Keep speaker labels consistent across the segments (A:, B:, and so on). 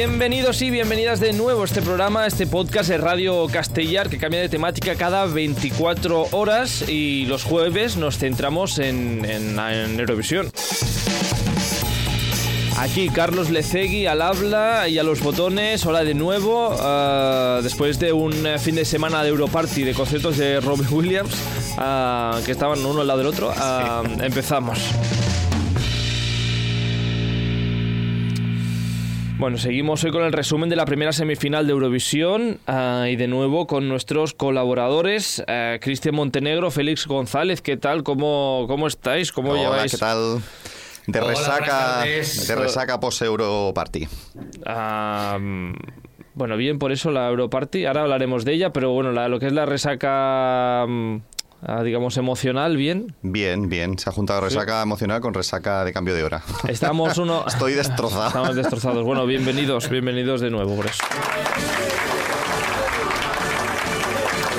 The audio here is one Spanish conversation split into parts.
A: Bienvenidos y bienvenidas de nuevo a este programa, este podcast de Radio Castellar que cambia de temática cada 24 horas y los jueves nos centramos en, en, en Eurovisión. Aquí Carlos Lecegui al habla y a los botones. Hola de nuevo. Uh, después de un fin de semana de Europarty de conciertos de Robbie Williams, uh, que estaban uno al lado del otro, uh, empezamos. Bueno, seguimos hoy con el resumen de la primera semifinal de Eurovisión uh, y de nuevo con nuestros colaboradores, uh, Cristian Montenegro, Félix González, ¿qué tal? ¿Cómo, cómo estáis? ¿Cómo
B: Hola,
A: lleváis?
B: ¿qué tal? De
C: Hola,
B: resaca, de resaca post Europarty.
A: Uh, bueno, bien por eso la Europarty, ahora hablaremos de ella, pero bueno, la, lo que es la resaca Uh, digamos, emocional, ¿bien?
B: Bien, bien. Se ha juntado resaca sí. emocional con resaca de cambio de hora.
A: Estamos uno...
B: Estoy destrozado.
A: Estamos destrozados. Bueno, bienvenidos, bienvenidos de nuevo por eso.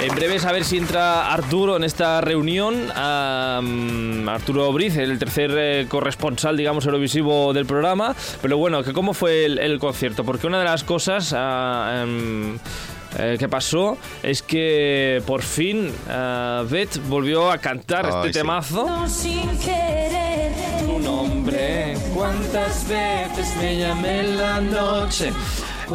A: En breve a ver si entra Arturo en esta reunión. Um, Arturo Briz, el tercer eh, corresponsal, digamos, eurovisivo del programa. Pero bueno, que ¿cómo fue el, el concierto? Porque una de las cosas... Uh, um, eh, que pasó es que por fin uh, Beth volvió a cantar
B: Ay,
A: este
B: sí.
A: temazo.
D: No, sin querer.
A: Tu nombre, cuántas veces me llamé en la noche.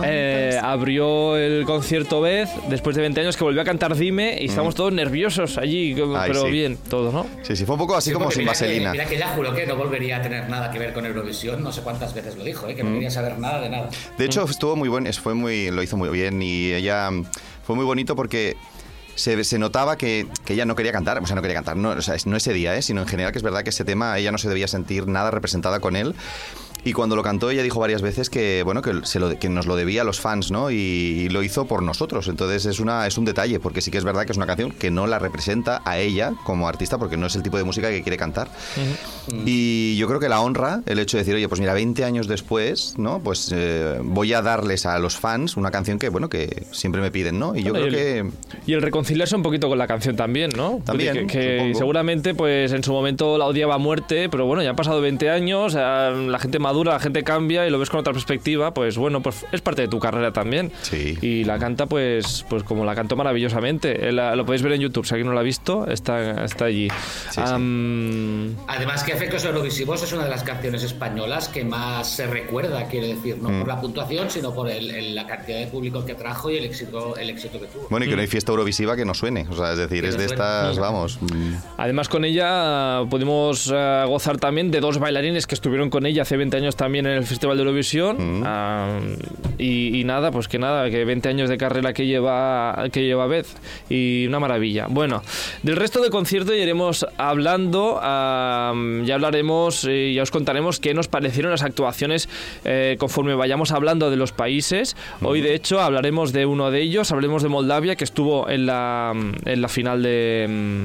A: Eh, abrió el concierto Beth después de 20 años que volvió a cantar Dime y estamos todos nerviosos allí,
B: Ay,
A: pero
B: sí.
A: bien, todos, ¿no?
B: Sí, sí, fue un poco así
C: Sí,
B: como sin
C: mira
B: vaselina.
C: Que, mira que ya juró que no volvería a tener nada que ver con Eurovisión, no sé cuántas veces lo dijo, ¿eh? que no quería saber nada de nada.
B: De hecho, estuvo muy bueno, fue muy, lo hizo muy bien y ella fue muy bonito porque se, se, notaba que, que, ella no quería cantar, o sea, no quería cantar, no, o sea, no ese día, ¿eh? sino en general que es verdad que ese tema ella no se debía sentir nada representada con él. Y cuando lo cantó ella dijo varias veces que bueno que, se lo, que nos lo debía a los fans, ¿no? Y, y, lo hizo por nosotros. Entonces es una es un detalle porque sí que es verdad que es una canción que no la representa a ella como artista porque no es el tipo de música que quiere cantar. Uh -huh. Y yo creo que la honra el hecho de decir oye pues mira 20 años después, ¿no? Pues eh, voy a darles a los fans una canción que bueno que siempre me piden, ¿no? Y yo
A: bueno,
B: creo
A: y el,
B: que
A: y el reconciliarse un poquito con la canción también, ¿no?
B: También
A: que, que seguramente pues en su momento la odiaba a muerte, pero bueno ya han pasado 20 años, la gente madura, la gente cambia y lo ves con otra perspectiva, pues bueno, pues es parte de tu carrera también.
B: Sí.
A: Y la canta pues pues como la cantó maravillosamente. La, lo podéis ver en YouTube, si alguien no lo ha visto, está, está allí.
B: Sí,
A: um...
C: sí. Además que Efectos Eurovisivos es una de las canciones españolas que más se recuerda, quiero decir, no mm. por la puntuación, sino por el, el, la cantidad de público que trajo y el éxito, el éxito que tuvo.
B: Bueno, y que no hay fiesta Eurovisiva que no suene, o sea, es decir,
C: que
B: es
C: no
B: de
C: suene.
B: estas, vamos...
A: Además con ella pudimos uh, gozar también de dos bailarines que estuvieron con ella hace 20 años también en el Festival de Eurovisión Mm. Uh, y, y, nada, pues que nada, que 20 años de carrera que lleva que lleva Beth y una maravilla. Bueno, del resto del concierto ya iremos hablando, ya hablaremos y ya os contaremos qué nos parecieron las actuaciones eh, conforme vayamos hablando de los países. Mm. Hoy de hecho hablaremos de uno de ellos, hablaremos de Moldavia que estuvo en la, en la final de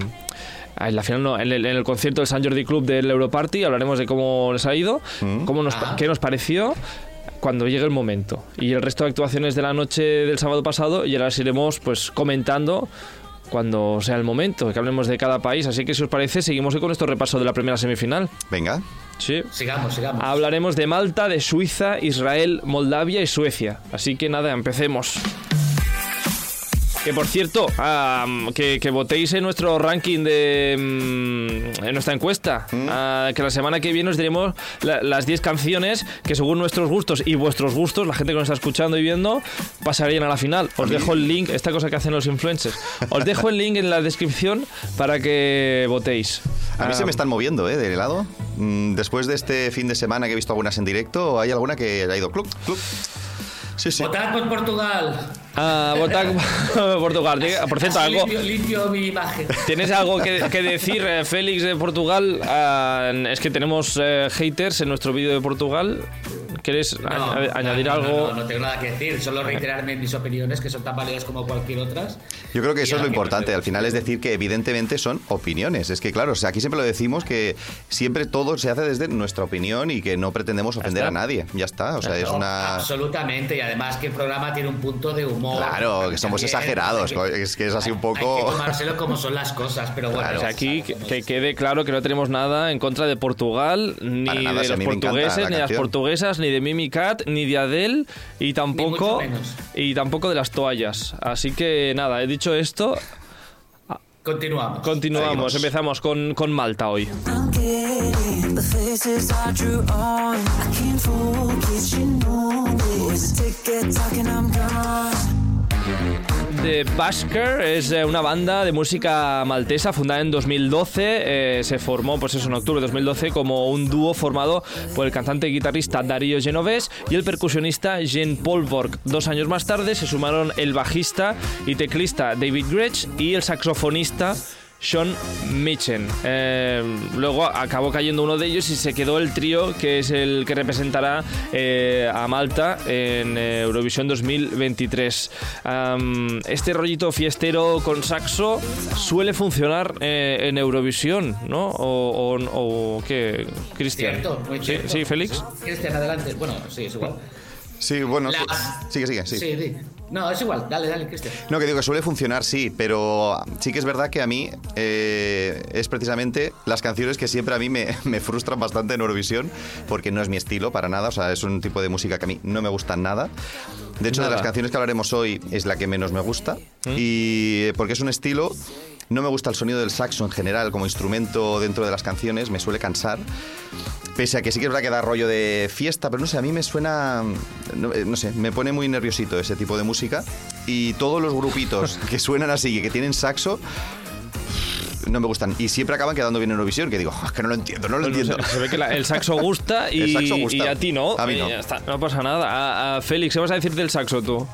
A: en la final no, en el, en el, concierto del San Jordi Club del Europarty hablaremos de cómo les ha ido,
B: Mm.
A: cómo nos,
C: Ah.
A: qué nos pareció cuando llegue el momento. Y el resto de actuaciones de la noche del sábado pasado ya las iremos pues comentando cuando sea el momento, que hablemos de cada país. Así que si os parece, seguimos hoy con nuestro repaso de la primera semifinal.
B: Venga.
A: Sí.
C: Sigamos, sigamos.
A: Hablaremos de Malta, de Suiza, Israel, Moldavia y Suecia. Así que nada, empecemos. Que por cierto, uh, que, que, votéis en nuestro ranking de. Um, en nuestra encuesta.
B: ¿Mm?
A: Uh, que la semana que viene os diremos la, las 10 canciones que, según nuestros gustos y vuestros gustos, la gente que nos está escuchando y viendo, pasarían a la final. Os dejo el link, esta cosa que hacen los influencers. Os dejo el link en la descripción para que votéis.
B: A mí se me están moviendo, ¿eh? De helado. Mm, después de este fin de semana que he visto algunas en directo, ¿hay alguna que haya ido club? club?
C: Sí, sí. Votad por Portugal.
A: Ah, votad por Portugal. Por cierto,
C: Así
A: algo.
C: Limpio, limpio, mi imagen.
A: ¿Tienes algo que, que decir, eh, Félix de Portugal? Uh, es que tenemos eh, haters en nuestro vídeo de Portugal. ¿Quieres
C: no,
A: añadir
C: no,
A: algo?
C: No, no, tengo nada que decir, solo reiterarme mis opiniones que son tan válidas como cualquier otras.
B: Yo creo que eso es lo importante. Al final es decir que evidentemente son opiniones. Es que claro, o sea, aquí siempre lo decimos que siempre todo se hace desde nuestra opinión y que no pretendemos ofender a nadie. Ya está. O sea, es una.
C: Absolutamente. Y además que el programa tiene un punto de humor.
B: Claro, que somos
C: También,
B: exagerados.
C: que,
B: es que es así un poco.
C: Hay que tomárselo como son las cosas. Pero bueno,
A: claro, o sea, aquí que, que, quede claro que no tenemos nada en contra de Portugal, ni
B: nada,
A: de los portugueses, ni de las portuguesas, ni ni de Mimi Cat, ni de Adele y tampoco, y tampoco de las toallas. Así que nada, he dicho esto,
C: Continuamos.
A: continuamos,
B: Seguimos.
A: empezamos con, con Malta hoy.
D: I'm getting the faces I drew on. I can't focus, you know this. Ticket talking, I'm gone.
A: The Basker es eh, una banda de música maltesa fundada en 2012. eh, se formó, pues en octubre de 2012 como un dúo formado por el cantante y guitarrista Darío Genovés y el percusionista Jean Paul Borg. Dos años más tarde se sumaron el bajista y teclista David Gretsch y el saxofonista Sean Mitchen. Eh, luego acabó cayendo uno de ellos y se quedó el trío que es el que representará eh, a Malta en eh, Eurovisión 2023. Am, este rollito fiestero con saxo suele funcionar eh, en Eurovisión, ¿no? ¿O, o- o qué, Cristian?
C: Cierto, muy
A: sí, sí, Félix.
C: Cristian, adelante. Bueno, sí, es igual.
B: Sí, bueno,
C: Las-
B: su- sigue, sigue, sí.
C: Sí, sí. No, es igual. Dale, dale, Cristian.
B: No, que digo que suele funcionar, sí, pero sí que es verdad que a mí eh, es precisamente las canciones que siempre a mí me, me frustran bastante en Eurovisión, porque no es mi estilo para nada, o sea, es un tipo de música que a mí no me gusta nada. De hecho, de
A: Nada.
B: las canciones que hablaremos hoy es la que menos me gusta, y eh, porque es un estilo... No me gusta el sonido del saxo en general como instrumento dentro de las canciones, me suele cansar. Pese a que sí que es verdad que da rollo de fiesta, pero no sé, a mí me suena, no, eh, no sé, me pone muy nerviosito ese tipo de música. Y todos los grupitos que suenan así y que tienen saxo, no me gustan. Y siempre acaban quedando bien en Eurovisión, que digo, "Ah, es que no lo entiendo, no lo
A: Bueno,
B: entiendo.
A: se, se ve que la- el saxo gusta y,
B: El saxo gusta.
A: y a ti no.
B: A mí no.
A: ya está, no pasa nada. A, a Félix, ¿qué vas a decir del saxo tú?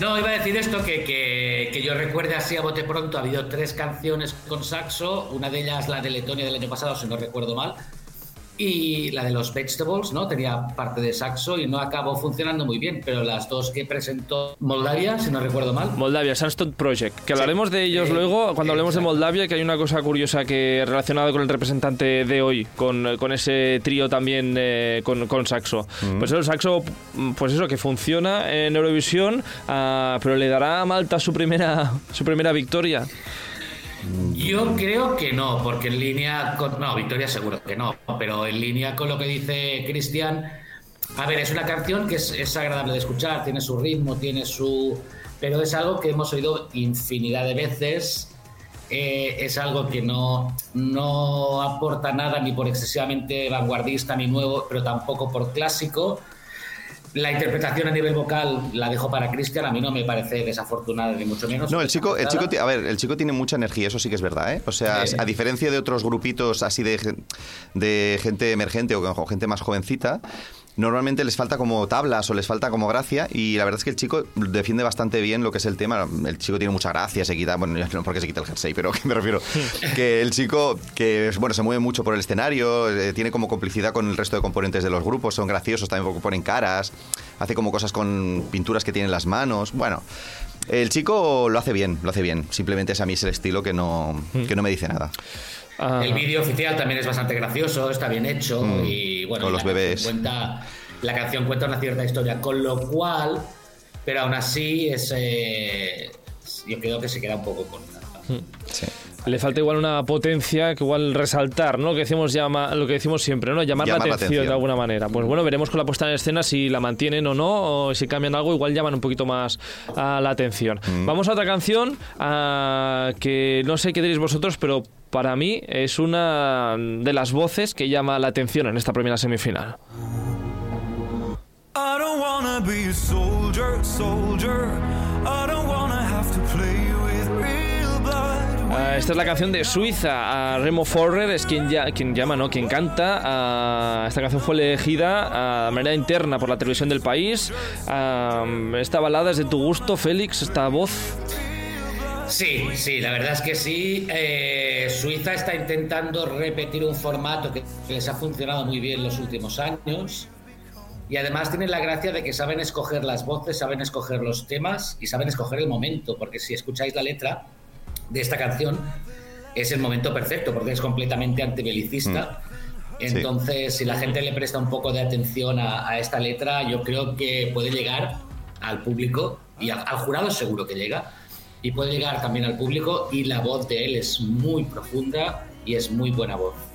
C: No, iba a decir esto, que, que, que yo recuerde así a bote pronto, ha habido tres canciones con saxo, una de ellas la de Letonia del año pasado, si no recuerdo mal, y la de los Vegetables, ¿no? Tenía parte de saxo y no acabó funcionando muy bien, pero las dos que presentó Moldavia, si no recuerdo mal,
A: Moldavia, Sandstone Project, que hablaremos de ellos
C: Sí,
A: luego cuando hablemos de. Moldavia, que hay una cosa curiosa que relacionada con el representante de hoy, con, con ese trío también eh, con, con saxo. Pues el saxo, mm, pues eso, que funciona en Eurovisión, ah, pero le dará a Malta su primera, su primera victoria.
C: Yo creo que no, porque en línea con. No, Victoria seguro que no, pero en línea con lo que dice Cristian. A ver, es una canción que es, es agradable de escuchar, tiene su ritmo, tiene su. Pero es algo que hemos oído infinidad de veces. eh, es algo que no, no aporta nada ni por excesivamente vanguardista ni nuevo, pero tampoco por clásico. La interpretación a nivel vocal la dejo para Cristian, a mí no me parece desafortunada ni mucho menos.
B: No, el chico, el chico, a ver, el chico tiene mucha energía, eso sí que es verdad, ¿eh? O sea,
C: Sí.
B: a diferencia de otros grupitos así de, de gente emergente o, o gente más jovencita, normalmente les falta como tablas o les falta como gracia y la verdad es que el chico defiende bastante bien lo que es el tema. El chico tiene mucha gracia, se quita, bueno, no porque se quita el jersey, pero que me refiero que el chico que bueno, se mueve mucho por el escenario, eh, tiene como complicidad con el resto de componentes de los grupos, son graciosos también porque ponen caras, hace como cosas con pinturas que tiene en las manos. Bueno, el chico lo hace bien, lo hace bien. Simplemente es a mí es el estilo que no, que no me dice nada.
A: Ah,
C: El vídeo oficial también es bastante gracioso, está bien hecho
B: Mm.
C: y bueno,
B: Con
C: y
B: los
C: la
B: bebés.
C: Canción cuenta, la canción cuenta una cierta historia, con lo cual, pero aún así es, eh, yo creo que se queda un poco corta.
B: Sí.
A: Le falta igual una potencia que igual resaltar, ¿no? Lo que decimos, llama, lo que decimos siempre, ¿no? Llamar,
B: Llamar
A: la
B: la
A: atención, de alguna manera. Pues bueno, veremos con la puesta en escena si la mantienen o no, o si cambian algo, igual llaman un poquito más a la atención.
B: Mm.
A: Vamos a otra canción ah, que no sé qué diréis vosotros, pero para mí es una de las voces que llama la atención en esta primera semifinal.
E: I don't wanna be a soldier, soldier. I don't wanna have to play
A: Ah, esta es la canción de Suiza. Ah, Remo Forrer es quien, ya, quien llama, ¿no? Quien canta. Ah, esta canción fue elegida ah, de manera interna por la televisión del país. Esta balada es de tu gusto, Félix, esta voz.
C: Sí, sí, la verdad es que sí. Eh, Suiza está intentando repetir un formato que les ha funcionado muy bien los últimos años. Y además tienen la gracia de que saben escoger las voces, saben escoger los temas y saben escoger el momento. Porque si escucháis la letra de esta canción, es el momento perfecto, porque es completamente antibelicista. Entonces, si la gente le presta un poco de atención a, a esta letra, yo creo que puede llegar al público y al jurado seguro que llega. Y puede llegar también al público y la voz de él es muy profunda y es muy buena voz.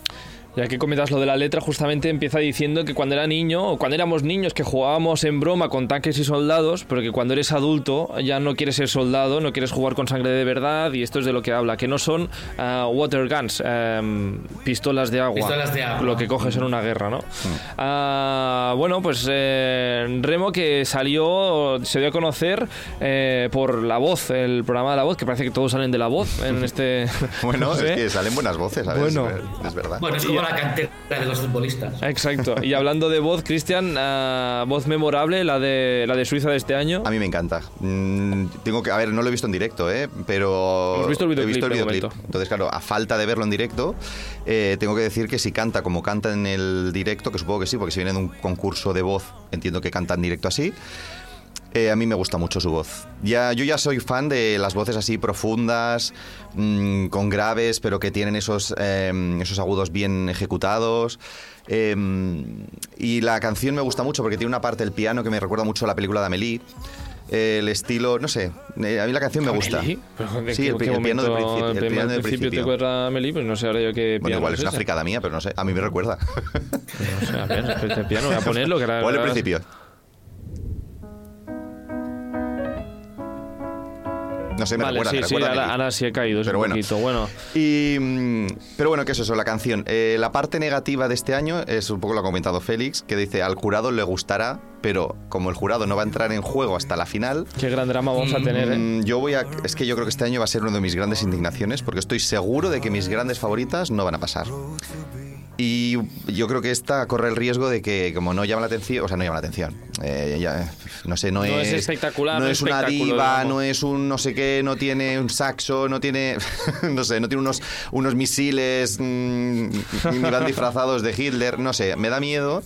A: Ya que comentas lo de la letra, justamente empieza diciendo que cuando era niño, o cuando éramos niños, que jugábamos en broma con tanques y soldados, pero que cuando eres adulto ya no quieres ser soldado, no quieres jugar con sangre de verdad, y esto es de lo que habla, que no son ah, water guns, em, pistolas de agua,
C: Pistolas de agua.
A: lo que coges en una guerra, ¿no? Ah, bueno, pues eh, Remo que salió, se dio a conocer eh, por La Voz, el programa de La Voz, que parece que todos salen de La Voz en este...
B: Bueno,
A: no sé.
B: es que salen buenas voces, a veces,
A: Bueno.
B: es verdad.
C: Bueno, es como la cantera de los futbolistas.
A: Exacto. Y hablando de voz, Cristian, ah, voz memorable, la de la de Suiza de este año.
B: A mí me encanta. Mm, tengo que, a ver, no lo he visto en directo, ¿eh? pero
A: Hemos visto el
B: he
A: videoclip,
B: visto el
A: de
B: videoclip. Entonces, claro, a falta de verlo en directo, eh, tengo que decir que si canta como canta en el directo, que supongo que sí, porque si viene de un concurso de voz, entiendo que canta en directo así. Eh, a mí me gusta mucho su voz. Ya, yo ya soy fan de las voces así profundas, mm, con graves, pero que tienen esos, eh, esos agudos bien ejecutados. Eh, y la canción me gusta mucho porque tiene una parte del piano que me recuerda mucho a la película de Amélie. El estilo, no sé, eh, a mí la canción me gusta.
A: ¿Amelie? ¿Pero de
B: Sí, el, piano del principio. El
A: el
B: piano del
A: principio te
B: principio.
A: acuerdas Amelie? Pues no sé ahora yo qué
B: Bueno,
A: piano
B: igual es una fricada mía, pero no sé, a mí me recuerda.
A: No sé, a ver, este piano, voy a ponerlo. Que ahora-
B: ¿Cuál el principio? No sé, me
A: Vale,
B: recuerda,
A: sí,
B: me
A: sí,
B: a
A: ahora he caído, es
B: Pero
A: un
B: bueno.
A: poquito. Bueno,
B: Y, mm, pero bueno, ¿qué es eso? La canción. Eh, la parte negativa de este año es un poco lo ha comentado Félix, que dice al jurado le gustará, pero como el jurado no va a entrar en juego hasta la final,
A: qué gran drama vamos a tener, ¿eh?
B: mm, yo voy a. Es que yo creo que este año va a ser una de mis grandes indignaciones, porque estoy seguro de que mis grandes favoritas no van a pasar. Y yo creo que esta corre el riesgo de que, como no llama la atención, o sea, no llama la atención. eh, ya, no sé, no,
A: No es espectacular,
B: No es una diva,
A: digamos.
B: no es un no sé qué, no tiene un saxo, no tiene. No sé, no tiene unos, unos misiles mm, ni van disfrazados de Hitler. No sé, me da miedo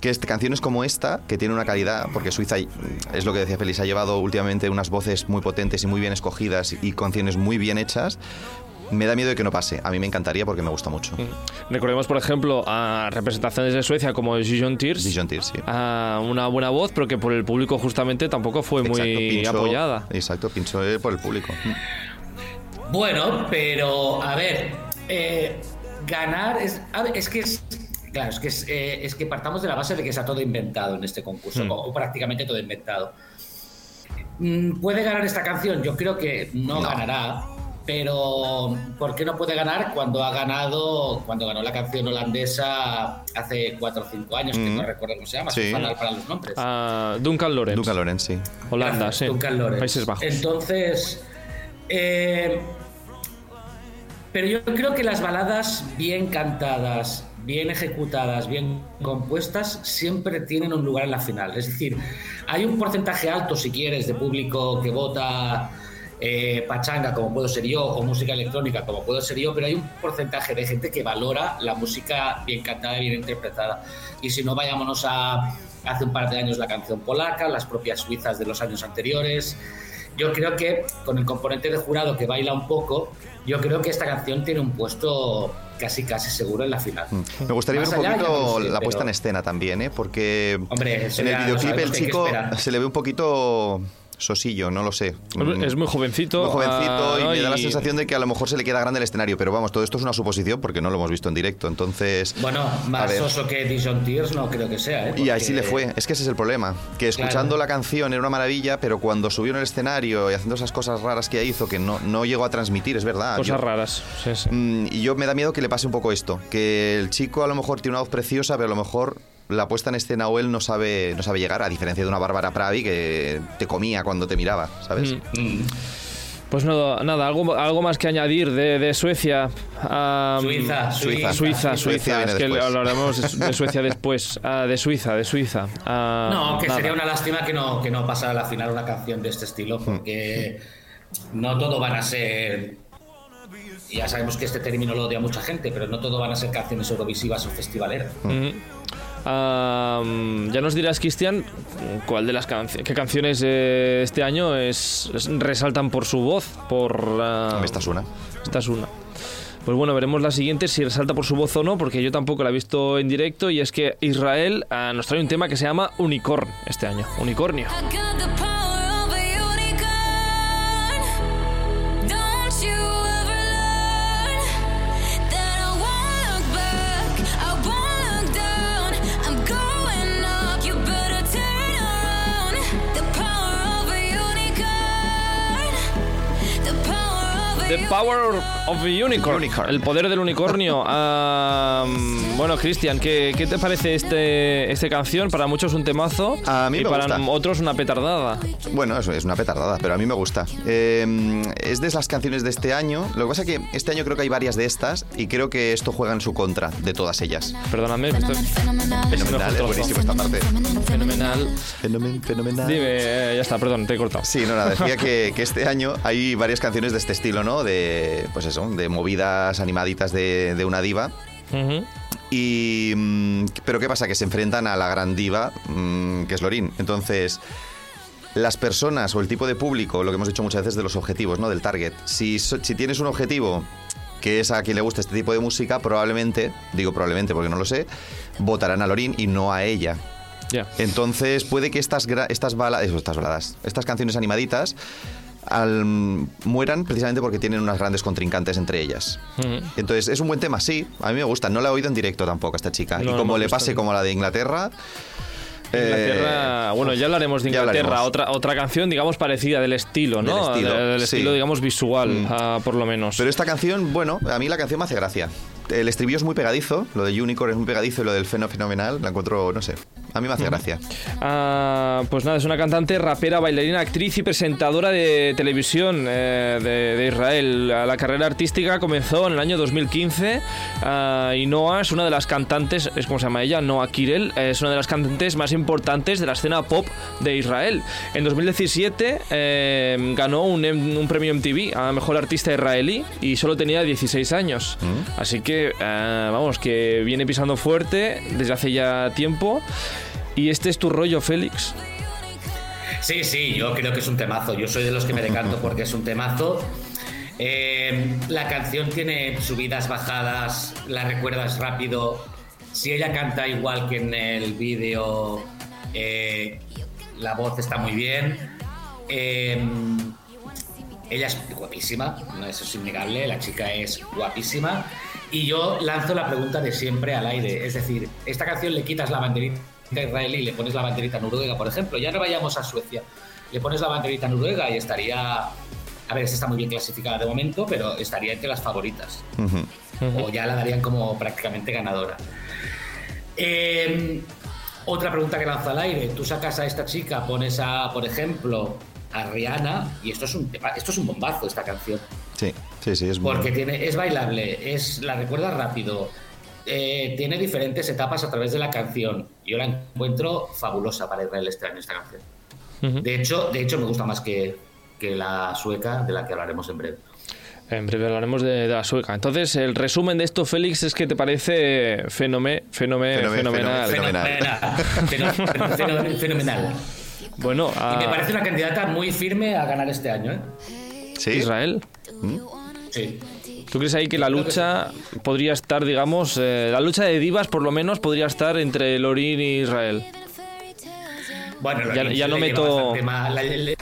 B: que este, canciones como esta, que tiene una calidad, porque Suiza, es lo que decía Félix, ha llevado últimamente unas voces muy potentes y muy bien escogidas y canciones muy bien hechas, me da miedo de que no pase. A mí me encantaría porque me gusta mucho.
A: Recordemos, por ejemplo, a representaciones de Suecia como Dijon Tears.
B: Dijon Tears, sí.
A: a una buena voz, pero que por el público justamente tampoco fue muy
B: pinchó-
A: apoyada.
B: Exacto, pinchó eh, por el público.
C: Bueno, pero a ver, eh, ganar es, a ver, es que es. Claro, es que, es, eh, es que partamos de la base de que está todo inventado en este concurso,
A: Hmm.
C: o, o prácticamente todo inventado. Mm, ¿Puede ganar esta canción? Yo creo que no,
B: No.
C: ganará, pero ¿por qué no puede ganar cuando ha ganado, cuando ganó la canción holandesa hace 4 o 5 años, que
B: Mm.
C: no recuerdo cómo se llama,
B: Sí.
C: fatal para los nombres?
A: A Duncan Lawrence.
B: Duncan Lawrence, sí.
A: Holanda,
C: Gracias,
A: sí.
C: Duncan Lawrence.
A: Países Bajos.
C: Entonces, eh, pero yo creo que las baladas bien cantadas, bien ejecutadas, bien compuestas, siempre tienen un lugar en la final. Es decir, hay un porcentaje alto, si quieres, de público que vota eh, pachanga, como puedo ser yo, o música electrónica, como puedo ser yo, pero hay un porcentaje de gente que valora la música bien cantada y bien interpretada. Y si no, vayámonos a hace un par de años la canción polaca, las propias suizas de los años anteriores. Yo creo que con el componente de jurado que baila un poco, yo creo que esta canción tiene un puesto casi casi seguro en la final.
B: Me gustaría
C: Más
B: ver un
C: allá,
B: poquito
C: no sé,
B: la puesta en escena también, ¿eh? Porque
C: Hombre,
B: en el videoclip el chico se le ve un poquito sosillo, no lo sé. Mm,
A: Es muy jovencito.
B: Muy jovencito
A: ah,
B: y me da la sensación de que a lo mejor se le queda grande el escenario, pero vamos, todo esto es una suposición porque no lo hemos visto en directo, entonces...
C: Bueno,
B: A
C: más
B: ver.
C: soso que Dijon Tears no creo que sea, ¿eh?
B: Y así
C: Porque-
B: le fue, es que ese es el problema, que escuchando
C: Claro.
B: la canción era una maravilla, pero cuando subió en el escenario y haciendo esas cosas raras que hizo, que no, no llegó a transmitir, es verdad.
A: Cosas
B: Yo-
A: raras. Sí, sí.
B: Mm, y yo me da miedo que le pase un poco esto, que el chico a lo mejor tiene una voz preciosa, pero a lo mejor la puesta en escena o él no sabe, no sabe llegar, a diferencia de una Bárbara Pravi que te comía cuando te miraba, ¿sabes?
A: Mm.
C: Mm.
A: Pues nada, nada algo, algo más que añadir de, de Suecia.
C: Suiza,
B: Suiza.
A: Suiza, Suiza. Es que hablaremos de, Suecia después. Ah, de Suiza, de Suiza. Ah,
C: No, que
A: nada.
C: sería una lástima que no, que no pasara a la final una canción de este estilo, porque no todo van a ser. Ya sabemos que este término lo odia mucha gente, pero no todo van a ser canciones eurovisivas o festivaleras.
A: Ujú. Ya nos dirás, Cristian, cuál de las canciones, qué canciones eh, este año es, es- resaltan por su voz, por
B: Esta es una.
A: esta es una. Pues bueno, veremos la siguiente si resalta por su voz o no, porque yo tampoco la he visto en directo y es que Israel ah, nos trae un tema que se llama Unicorn este año, Unicornio.
F: Power of
A: the Unicorn.
B: Unicorn.
A: El poder del unicornio. Bueno, Cristian, ¿qué, qué te parece este, esta canción? Para muchos un temazo.
B: A mí
A: y
B: me
A: para
B: gusta.
A: otros una petardada.
B: Bueno, eso es una petardada, pero a mí me gusta. Eh, es de las canciones de este año. Lo que pasa es que este año creo que hay varias de estas y creo que esto juega en su contra de todas ellas.
A: Perdóname, esto es
B: Fenomenal, es buenísimo esta parte.
A: fenomenal.
B: Fenomen- fenomenal.
A: Dime, eh, ya está, perdón, te he cortado.
B: Sí, no, nada, decía que, que este año hay varias canciones de este estilo, ¿no? De, pues eso, de movidas animaditas de, de una diva. Y, mm, pero ¿qué pasa? Que se enfrentan a la gran diva, mm, que es Lorín. Entonces, las personas o el tipo de público, lo que hemos dicho muchas veces de los objetivos, ¿no? Del target. Si, si tienes un objetivo que es a quien le gusta este tipo de música, probablemente, digo probablemente porque no lo sé, votarán a Lorín y no a ella. Entonces puede que estas, estas, bala- eso, estas baladas, estas canciones animaditas al- mueran precisamente porque tienen unas grandes contrincantes entre ellas.
A: Ujú.
B: Entonces, es un buen tema, sí. A mí me gusta. No la he oído en directo tampoco a esta chica.
A: No,
B: y como le pase como la de Inglaterra.
A: Inglaterra,
B: eh,
A: bueno, ya hablaremos de Inglaterra,
B: hablaremos.
A: otra otra canción, digamos, parecida del estilo, ¿no?
B: Del estilo,
A: del
B: sí.
A: estilo, digamos, visual,
B: Mm.
A: ah, por lo menos.
B: Pero esta canción, bueno, a mí la canción me hace gracia. El estribillo es muy pegadizo, lo de Unicorn es muy pegadizo y lo del feno fenomenal, la encuentro, no sé, a mí me hace gracia.
A: Ah, pues nada, es una cantante, rapera, bailarina, actriz y presentadora de televisión eh, de, de Israel. La carrera artística comenzó en el año 2015 ah, y Noah es una de las cantantes, es como se llama ella, Noah Kirel, eh, es una de las cantantes más importantes de la escena pop de Israel. En 2017 eh, ganó un, un premio MTV a Mejor Artista Israelí y solo tenía 16 años. Así que, eh, vamos, que viene pisando fuerte desde hace ya tiempo. ¿Y este es tu rollo, Félix?
C: Sí, sí, yo creo que es un temazo. Yo soy de los que me decanto porque es un temazo. Eh, la canción tiene subidas, bajadas, la recuerdas rápido. Si ella canta igual que en el vídeo, eh, la voz está muy bien. Eh, ella es guapísima, eso es innegable, la chica es guapísima. Y yo lanzo la pregunta de siempre al aire, es decir, esta canción le quitas la banderita israelí y le pones la banderita noruega, por ejemplo, ya no vayamos a Suecia, le pones la banderita noruega y estaría, a ver, está muy bien clasificada de momento, pero estaría entre las favoritas o ya la darían como prácticamente ganadora. Eh, otra pregunta que lanzo al aire. Tú sacas a esta chica, pones a, por ejemplo, a Rihanna, y esto es un esto es un bombazo, esta canción.
B: Sí, sí, sí, es
C: Porque tiene, es bailable, es, la recuerda rápido, eh, tiene diferentes etapas a través de la canción. Yo la encuentro fabulosa para Israel este año, esta canción. De hecho, de hecho me gusta más que, que la sueca, de la que hablaremos en breve.
A: En breve hablaremos de, de la sueca. Entonces, el resumen de esto, Félix, es que te parece fenome, fenome-
B: Fenome-
A: fenomenal.
B: Fenomenal.
C: Fenomenal. Feno- feno- Fenomenal.
A: Bueno,
C: Y me parece una candidata muy firme a ganar este año, ¿eh?
B: Sí,
A: Israel.
C: Sí.
A: ¿Tú crees ahí que la lucha podría estar, digamos, eh, la lucha de divas por lo menos podría estar entre Lorin y Israel?
C: Bueno,
A: Ya- ya no meto-
C: más- la, la- la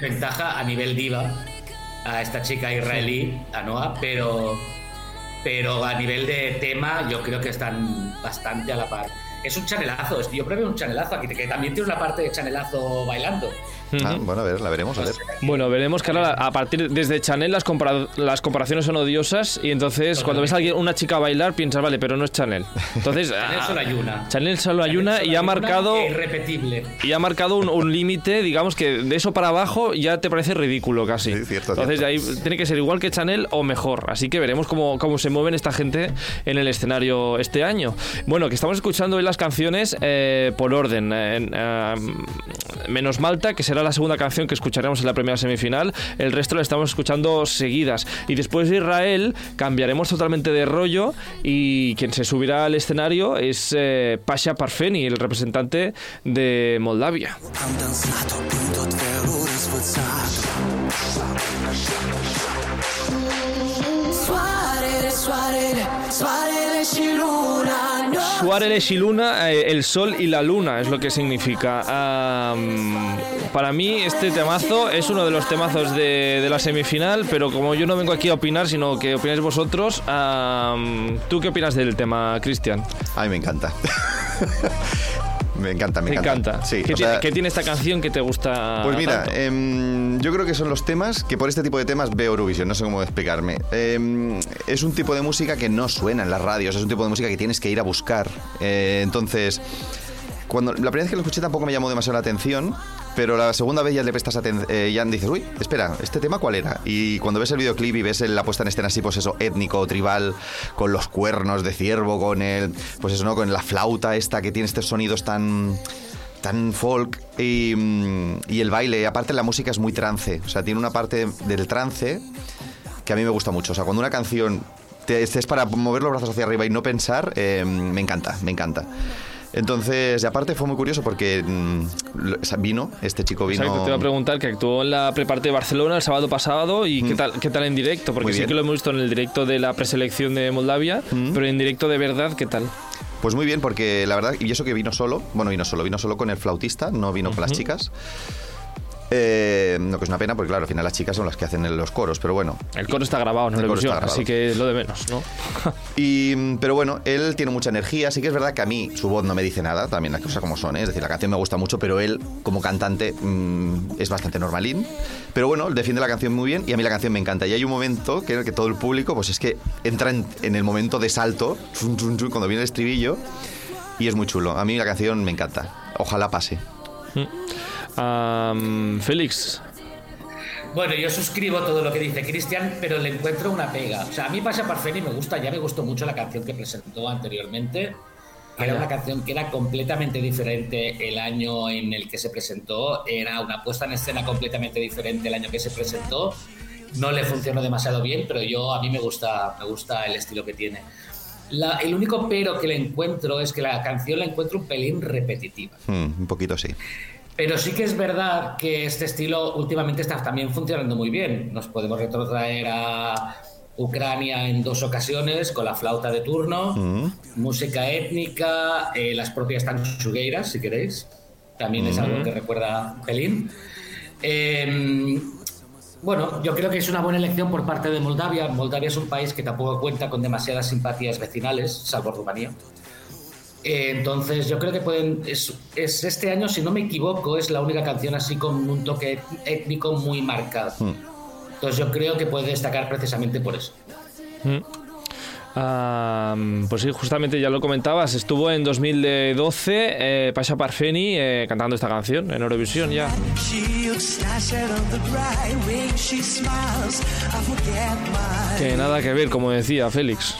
C: ventaja a nivel diva a esta chica israelí, a Noah, pero, pero a nivel de tema yo creo que están bastante a la par. Es un chanelazo, es- yo preveo un chanelazo aquí, que también tiene una parte de chanelazo bailando.
B: Ah, bueno, a ver, la veremos, a ver.
A: Bueno, veremos que ahora a partir desde Chanel las, compara- las comparaciones son odiosas y entonces cuando ves a alguien, una chica bailar piensas, vale, pero no es Chanel. Entonces,
C: Chanel solo hay una.
A: Chanel solo hay una
C: Chanel
A: y ha marcado
C: Irrepetible.
A: y ha marcado un, un límite, digamos que de eso para abajo ya te parece ridículo casi.
B: Sí, cierto,
A: Entonces
B: cierto.
A: ahí tiene que ser igual que Chanel o mejor. Así que veremos cómo, cómo se mueven esta gente en el escenario este año. Bueno, que estamos escuchando hoy las canciones eh, por orden. Eh, eh, menos Malta, que será la segunda canción que escucharemos en la primera semifinal. El resto la estamos escuchando seguidas. Y después de Israel cambiaremos totalmente de rollo y quien se subirá al escenario es eh, Pasha Parfeni, el representante de Moldavia. Suárez y Luna, eh, el sol y la luna es lo que significa. Para mí este temazo es uno de los temazos de, de la semifinal, pero como yo no vengo aquí a opinar, sino que opináis vosotros, ¿tú qué opinas del tema, Cristian?
B: A mí me encanta. Me encanta, me encanta.
A: encanta.
B: Sí,
A: ¿Qué, tiene,
B: sea,
A: qué tiene esta canción que te gusta?
B: Pues mira,
A: tanto?
B: em, yo creo que son los temas que por este tipo de temas veo Eurovisión, no sé cómo explicarme. Em, es un tipo de música que no suena en las radios, es un tipo de música que tienes que ir a buscar. Eh, entonces, cuando la primera vez que lo escuché tampoco me llamó demasiado la atención, pero la segunda vez ya le prestas atención, ya dices, uy, espera, ¿este tema cuál era? Y cuando ves el videoclip y ves la puesta en escena así, pues eso, étnico, tribal, con los cuernos de ciervo, con el, pues eso, ¿no? Con la flauta esta que tiene estos sonidos tan tan folk y, mm, el baile, aparte la música es muy trance, o sea, tiene una parte del trance que a mí me gusta mucho, o sea, cuando una canción te, es para mover los brazos hacia arriba y no pensar, eh, me encanta, me encanta. Entonces, y aparte fue muy curioso porque mm, sea, vino, este chico vino...
A: Exacto, te iba a preguntar que actuó en la preparte de Barcelona el sábado pasado y qué tal qué tal en directo, porque
B: Mm.
A: Sí.
B: Mm.
A: que lo hemos visto en el directo de la preselección de Moldavia, pero en directo de verdad, ¿qué tal?
B: Pues muy bien, porque la verdad, y eso que vino solo, bueno, vino solo, vino solo con el flautista, no vino con las chicas. Eh, no, que es una pena, porque claro, al final las chicas son las que hacen los coros, pero bueno.
A: El coro está grabado en
B: El
A: Eurovisión,
B: grabado.
A: así que lo de menos, ¿no?
B: Y, mm, pero bueno, él tiene mucha energía, sí que es verdad que a mí su voz no me dice nada, también las cosas como son, ¿eh? es decir, la canción me gusta mucho, pero él como cantante mm, es bastante normalín. Pero bueno, defiende la canción muy bien y a mí la canción me encanta. Y hay un momento que, que todo el público, pues es que entra en, en el momento de salto, chun, chun, chun, cuando viene el estribillo, y es muy chulo. A mí la canción me encanta. Ojalá pase.
A: Am, Félix,
C: Bueno, yo suscribo todo lo que dice Cristian, pero le encuentro una pega. O sea, a mí Pasha Parfeni me gusta, ya me gustó mucho la canción que presentó anteriormente. Era una canción que era completamente diferente el año en el que se presentó. Era una puesta en escena completamente diferente el año que se presentó. No le funcionó demasiado bien, pero yo a mí me gusta, me gusta el estilo que tiene. La- el único pero que le encuentro es que la canción la encuentro un pelín repetitiva.
B: Mm, un poquito sí.
C: Pero sí que es verdad que este estilo últimamente está también funcionando muy bien. Nos podemos retrotraer a Ucrania en dos ocasiones con la flauta de turno, música étnica, eh, las propias tanchugueiras, si queréis. También es algo que recuerda un pelín. Eh, bueno, yo creo que es una buena elección por parte de Moldavia. Moldavia es un país que tampoco cuenta con demasiadas simpatías vecinales, salvo Rumanía. Eh, Entonces, yo creo que pueden. Es, es este año, si no me equivoco, es la única canción así con un toque étnico muy marcado. Entonces, yo creo que puede destacar precisamente por eso.
A: am, pues sí, justamente ya lo comentabas, estuvo en 2012 eh, Pasha Parfeni eh, cantando esta canción en Eurovisión ya. Que nada que ver, como decía Félix.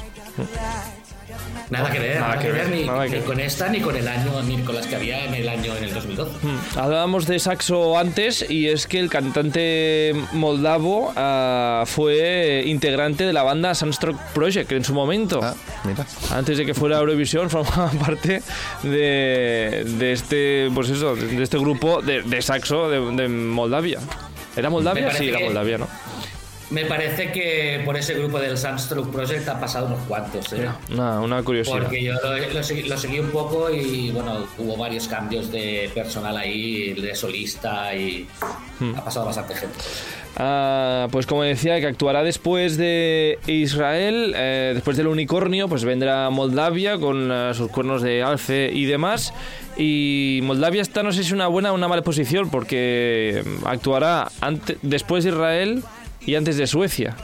C: Nada que ver,
A: Nada
C: nada,
A: que
C: que
A: ver,
C: ver, ni,
A: nada que
C: ni
A: ver.
C: con esta, ni con el año, ni con las que había en el año en el 2012.
A: Hablábamos de saxo antes y es que el cantante moldavo ah, fue integrante de la banda Sunstroke Project en su momento.
B: Ah, mira.
A: Antes de que fuera Eurovisión formaba parte de, de este pues eso, de este grupo de, de saxo de, de Moldavia. ¿Era Moldavia? Sí, era Moldavia, ¿no?
C: Me parece que por ese grupo del Sunstroke Project ha pasado unos cuantos. ¿eh?
A: Una, una curiosidad.
C: Porque yo lo, lo seguí, lo seguí un poco y bueno, hubo varios cambios de personal ahí, de solista y ha pasado bastante gente.
A: Ah, pues como decía, que actuará después de Israel, eh, después del unicornio, pues vendrá Moldavia con eh, sus cuernos de alce y demás. Y Moldavia está, no sé si una buena o una mala posición, porque mm, actuará ante- después de Israel y antes de Suecia.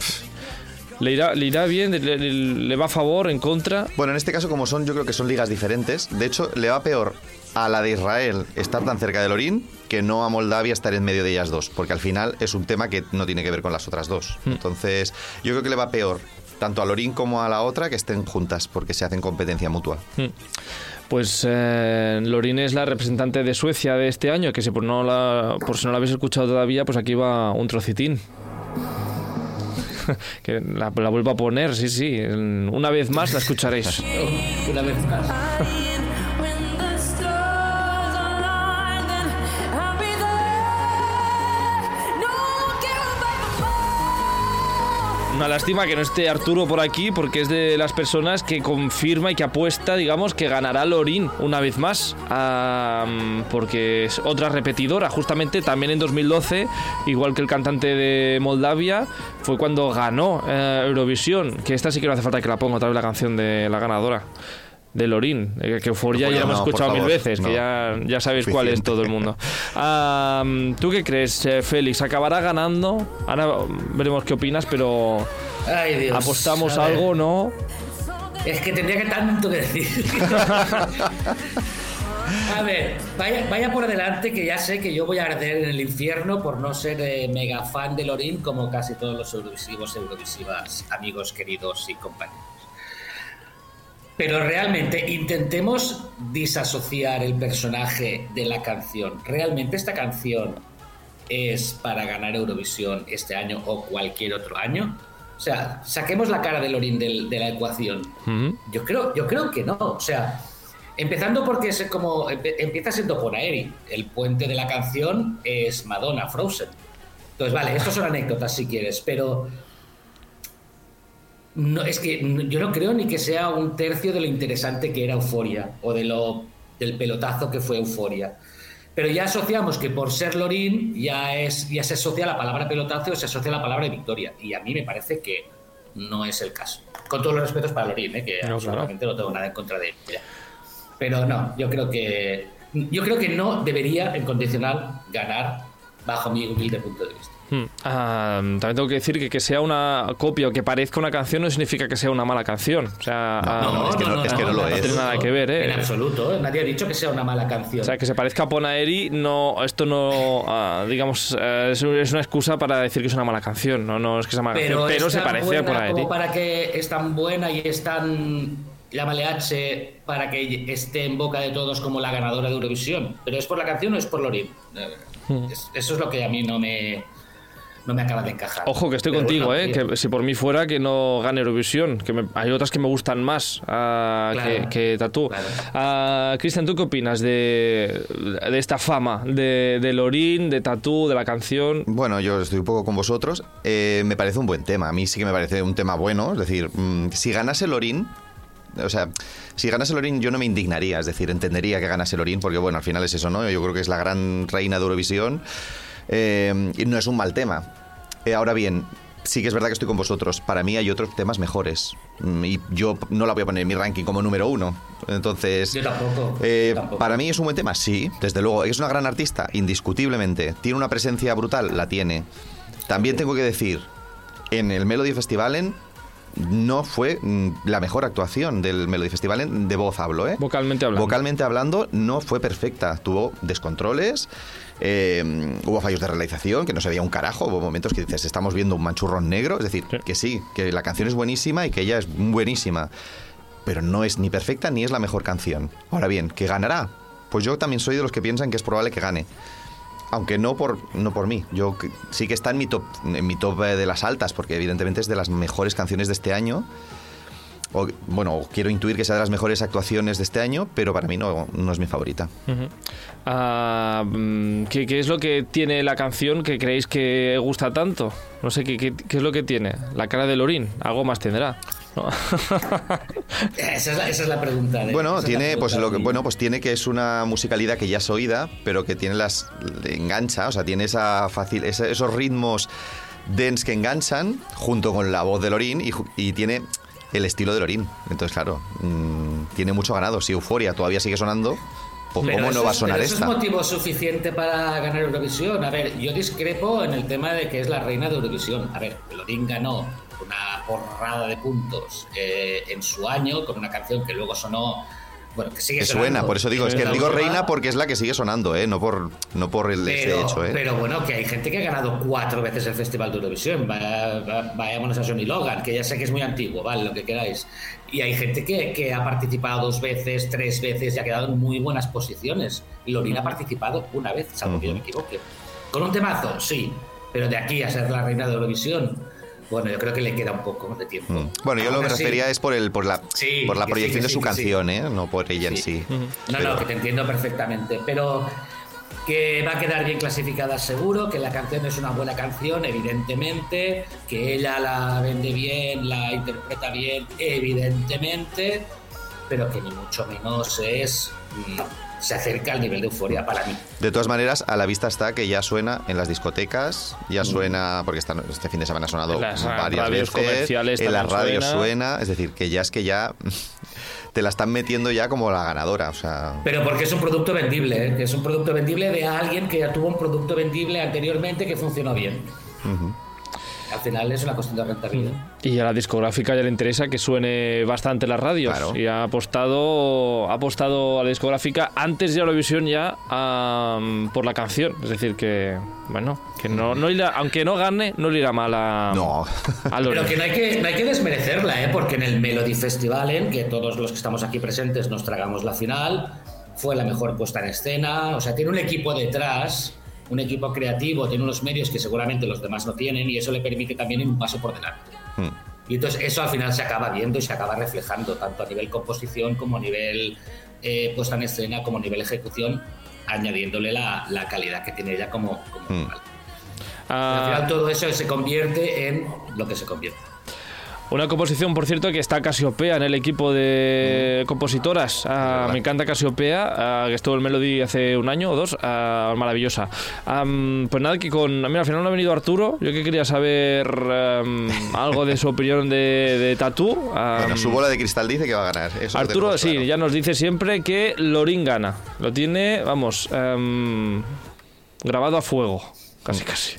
A: ¿Le irá, le irá bien? ¿Le, va a favor? ¿En contra?
B: Bueno, en este caso, como son, yo creo que son ligas diferentes. De hecho, le va peor a la de Israel estar tan cerca de Lorín que no a Moldavia estar en medio de ellas dos, porque al final es un tema que no tiene que ver con las otras dos. Entonces, yo creo que le va peor tanto a Lorín como a la otra que estén juntas, porque se hacen competencia mutua.
A: Pues eh, Lorín es la representante de Suecia de este año, que si por, no la, por si no la habéis escuchado todavía, pues aquí va un trocitín. que la, la vuelvo a poner, sí, sí. Una vez más la escucharéis.
C: Una vez más.
A: Una lástima que no esté Arturo por aquí, porque es de las personas que confirma y que apuesta, digamos, que ganará Lorín una vez más. Porque es otra repetidora. Justamente también en 2012, igual que el cantante de Moldavia, fue cuando ganó eh, Eurovisión. Que esta sí que no hace falta que la ponga otra vez la canción de la ganadora. De Lorín, eh, que Euforia
B: No,
A: ya hemos escuchado mil veces,
B: no.
A: que ya, ya sabéis cuál es
B: Suficiente.
A: todo el mundo. Ah, ¿Tú qué crees, eh, Félix? ¿Acabará ganando? Ahora veremos qué opinas, pero
C: Ay, Dios.
A: ¿apostamos
C: A
A: algo o no?
C: Es que tendría que tanto que decir. A ver, vaya, vaya por delante que ya sé que yo voy a arder en el infierno por no ser eh, mega fan de Lorín como casi todos los eurovisivos, eurovisivas, amigos queridos y compañeros. Pero realmente intentemos disasociar el personaje de la canción. Realmente esta canción es para ganar Eurovisión este año o cualquier otro año. O sea, saquemos la cara de Lorín del- de la ecuación. Yo creo, yo creo que no. O sea, empezando porque es como empieza siendo Ponaeri. El puente de la canción es Madonna, Frozen. Entonces, vale, estos son anécdotas si quieres, pero no, es que yo no creo ni que sea un tercio de lo interesante que era Euforia o de lo del pelotazo que fue Euforia. Pero ya asociamos que por ser Lorín ya es ya se asocia la palabra pelotazo o se asocia la palabra victoria y a mí me parece que no es el caso. Con todos los respetos para Lorín, ¿eh? que
A: No,
C: absolutamente no tengo nada en contra de ella. Pero no, yo creo que yo creo que no debería en condicional ganar bajo mi humilde punto de vista.
A: Hmm. Ah, también tengo que decir que que sea una copia o que parezca una canción no significa que sea una mala canción. O sea, ah,
B: es que no- es que no lo
A: no
B: es.
A: tiene nada que ver, ¿eh?
C: En absoluto, ¿eh? nadie ha dicho que sea una mala canción.
A: O sea, que se parezca a Ponaeri, no, esto no, ah, digamos, eh, es, una excusa para decir que es una mala canción. No, no es que sea mala
C: pero
A: canción, pero se parece a Ponaeri.
C: para que es tan buena y es tan llámale H para que esté en boca de todos como la ganadora de Eurovisión. ¿Pero es por la canción o es por Lorin?
A: Hmm.
C: es- eso es lo que a mí no me, no me acaba de encajar.
A: Ojo, que estoy
C: Pero
A: contigo,
C: bueno,
A: ¿eh? Que si por mí fuera, que no gane Eurovisión. Que me- hay otras que me gustan más
C: Claro,
A: que, que Tatú.
C: claro.
A: Ah, Cristian, ¿tú qué opinas de, de esta fama de, de Lorín, de Tatú, de la canción?
B: Bueno, yo estoy un poco con vosotros. Eh, me parece un buen tema. A mí sí que me parece un tema bueno. Es decir, mm, si ganase Lorín. O sea, si ganase Lorín yo no me indignaría, es decir, entendería que ganase Lorín, porque bueno, al final es eso, ¿no? Yo creo que es la gran reina de Eurovisión eh, y no es un mal tema. Eh, ahora bien, sí que es verdad que estoy con vosotros. Para mí hay otros temas mejores Mm, y yo no la voy a poner en mi ranking como número uno. Entonces,
C: Yo tampoco,
B: eh,
C: yo tampoco.
B: para mí es un buen tema, sí, desde luego. Es una gran artista, indiscutiblemente. Tiene una presencia brutal, la tiene. También tengo que decir, en el Melody Festivalen no fue mm, la mejor actuación del Melody Festivalen, de voz hablo, ¿eh?
A: Vocalmente hablando.
B: Vocalmente hablando, no fue perfecta. Tuvo descontroles, eh, hubo fallos de realización, que no se veía un carajo. Hubo momentos que dices, estamos viendo un manchurrón negro. Es decir,
A: Sí.
B: que sí, que la canción es buenísima y que ella es buenísima. Pero no es ni perfecta ni es la mejor canción. Ahora bien, ¿que ganará? Pues yo también soy de los que piensan que es probable que gane. Aunque no por, no por mí. Yo sí que está en mi top, en mi top eh, de las altas, porque evidentemente es de las mejores canciones de este año. O, bueno, quiero intuir que sea de las mejores actuaciones de este año, pero para mí no, no es mi favorita.
A: Ah, mm, ¿qué, qué es lo que tiene la canción que creéis que gusta tanto? No sé, ¿qué, qué, qué es lo que tiene? La cara de Lorín, algo más tendrá. ¿no?
C: Esa es la, esa es la pregunta. de-
B: Bueno,
C: esa
B: tiene,
C: pregunta
B: pues lo que, bueno, pues tiene que es una musicalidad que ya es oída, pero que tiene las engancha, o sea, tiene esa fácil, esa- esos ritmos dance que enganchan junto con la voz de y, ju- y tiene el estilo de Lorín. Entonces, claro, mm, tiene mucho ganado. Si Euforia todavía sigue sonando, pues
C: Pero
B: ¿cómo
C: eso
B: no va a sonar
C: pero eso
B: esta?
C: es motivo suficiente para ganar Eurovisión? A ver, yo discrepo en el tema de que es la reina de Eurovisión. A ver, Lorín ganó una porrada de puntos eh, en su año con una canción que luego sonó. Bueno, que sigue
B: Que
C: sonando.
B: suena, por eso digo, es que digo reina porque es la que sigue sonando, ¿eh? No por, no por el,
C: pero,
B: hecho, ¿eh?
C: pero bueno, que hay gente que ha ganado cuatro veces el Festival de Eurovisión. Va- va- Vayámonos a Johnny Logan, que ya sé que es muy antiguo, vale, lo que queráis. Y hay gente que, que ha participado dos veces, tres veces y ha quedado en muy buenas posiciones. Y Lorin ha participado una vez, salvo que yo me equivoque. Con un temazo, sí, pero de aquí a ser la reina de Eurovisión, bueno, yo creo que le queda un poco de tiempo.
B: Mm. Bueno, yo lo que me refería es por el por la
C: Sí,
B: por la
C: sí,
B: proyección de su canción, ¿eh? No por ella en sí.
C: No,
B: Pero-
C: no, que te entiendo perfectamente, pero que va a quedar bien clasificada seguro, que la canción es una buena canción, evidentemente, que ella la vende bien, la interpreta bien, evidentemente, pero que ni mucho menos es se acerca al nivel de euforia para mí.
B: De todas maneras, a la vista está que ya suena en las discotecas, ya suena, porque esta- este fin de semana ha sonado
A: En las
B: varias
A: radios
B: veces,
A: comerciales
B: en las radios
A: suena.
B: suena. es decir, que ya es que ya te la están metiendo ya como la ganadora. O sea,
C: Pero porque es un producto vendible, ¿eh? que es un producto vendible de alguien que ya tuvo un producto vendible anteriormente que funcionó bien. Al final es una cuestión de rentabilidad.
A: Y a la discográfica ya le interesa que suene bastante las radios.
B: Claro.
A: Y ha apostado, ha apostado a la discográfica antes de Eurovisión ya por la canción. Es decir, que, bueno, que no, no irá- aunque no gane, no le irá mal a,
B: no.
A: a.
C: Pero que no hay que, no hay que desmerecerla, ¿eh? porque en el Melody Festival, en que todos los que estamos aquí presentes nos tragamos la final, fue la mejor puesta en escena, o sea, tiene un equipo detrás, un equipo creativo, tiene unos medios que seguramente los demás no tienen y eso le permite también ir un paso por delante.
B: Mm.
C: Y entonces eso al final se acaba viendo y se acaba reflejando, tanto a nivel composición como a nivel eh, puesta en escena, como a nivel ejecución, añadiéndole la, la calidad que tiene ella como, como
B: Mm.
C: vocal.
A: Ah,
C: Al final todo eso se convierte en lo que se convierte.
A: Una composición, por cierto, que está Casiopea en el equipo de compositoras. Ah, me encanta Casiopea, ah, que estuvo en Melody hace un año o dos. ah, maravillosa. Pues nada, que con. Mira, al final no ha venido Arturo. Yo que quería saber algo de su opinión de, de Tatú.
B: Bueno, su bola de cristal dice que va a ganar. Eso
A: Arturo, sí,
B: claro.
A: ya nos dice siempre que Lorín gana. Lo tiene, vamos, am, grabado a fuego. Casi, casi.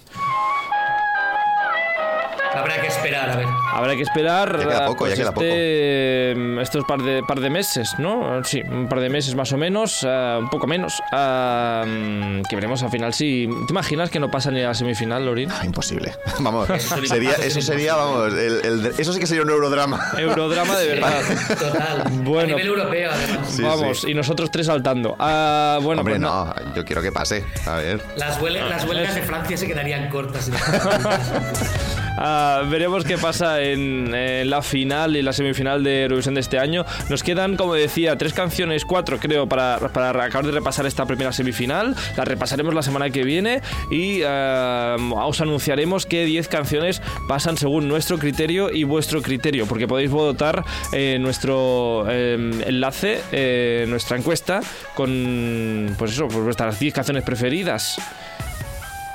C: Habrá que esperar, a ver.
A: Habrá que esperar
B: Ya queda poco, ya queda
A: este, mm, estos par de, par de meses, ¿no? Sí, un par de meses más o menos, ah, un poco menos. ah, mm, que veremos al final si... ¿Te imaginas que no pasa ni a la semifinal, Lorín?
B: Ah, imposible. Vamos,
C: Eso sería- eso
B: vamos, el- el- eso sí que sería un eurodrama.
A: Eurodrama de verdad.
C: Total.
A: Bueno.
C: A nivel europeo, además.
B: Sí,
A: Vamos,
B: sí.
A: y nosotros tres saltando. Ah, bueno,
B: Hombre,
A: pues
B: no, yo quiero que pase. A ver.
C: Las, huelgas, las huelgas de Francia se quedarían cortas.
A: Ah, veremos qué pasa en, la final y la semifinal de Eurovisión de este año. Nos quedan, como decía, tres canciones, cuatro creo, para, para acabar de repasar esta primera semifinal. La repasaremos la semana que viene y ah, os anunciaremos qué 10 canciones pasan según nuestro criterio y vuestro criterio, porque podéis votar en nuestro eh, enlace, eh, nuestra encuesta, con pues eso, pues vuestras 10 canciones preferidas.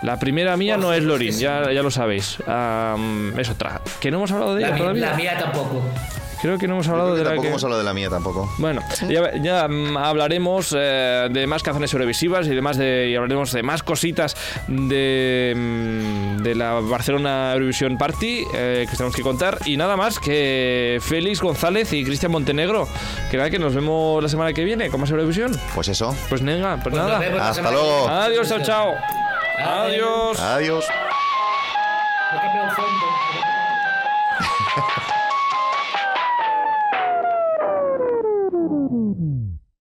A: La primera mía no es Lorin, ya, ya lo sabéis. Am, es otra. ¿Que no hemos hablado de
C: La,
A: ella todavía?
C: la mía tampoco.
A: Creo que no hemos hablado de la
B: tampoco
A: que...
B: hemos hablado de la mía tampoco.
A: Bueno, ya, ya, mm, hablaremos eh, de más canciones eurovisivas y demás de, y hablaremos de más cositas de, mm, de la Barcelona Eurovisión Party eh, que tenemos que contar. Y nada más que Félix González y Cristian Montenegro. Que nada, que nos vemos la semana que viene con más Eurovisión.
B: Pues eso.
A: Pues venga, pues
C: Pues
A: nada.
B: Hasta luego.
A: Adiós, chao, chao. Adiós.
B: Adiós.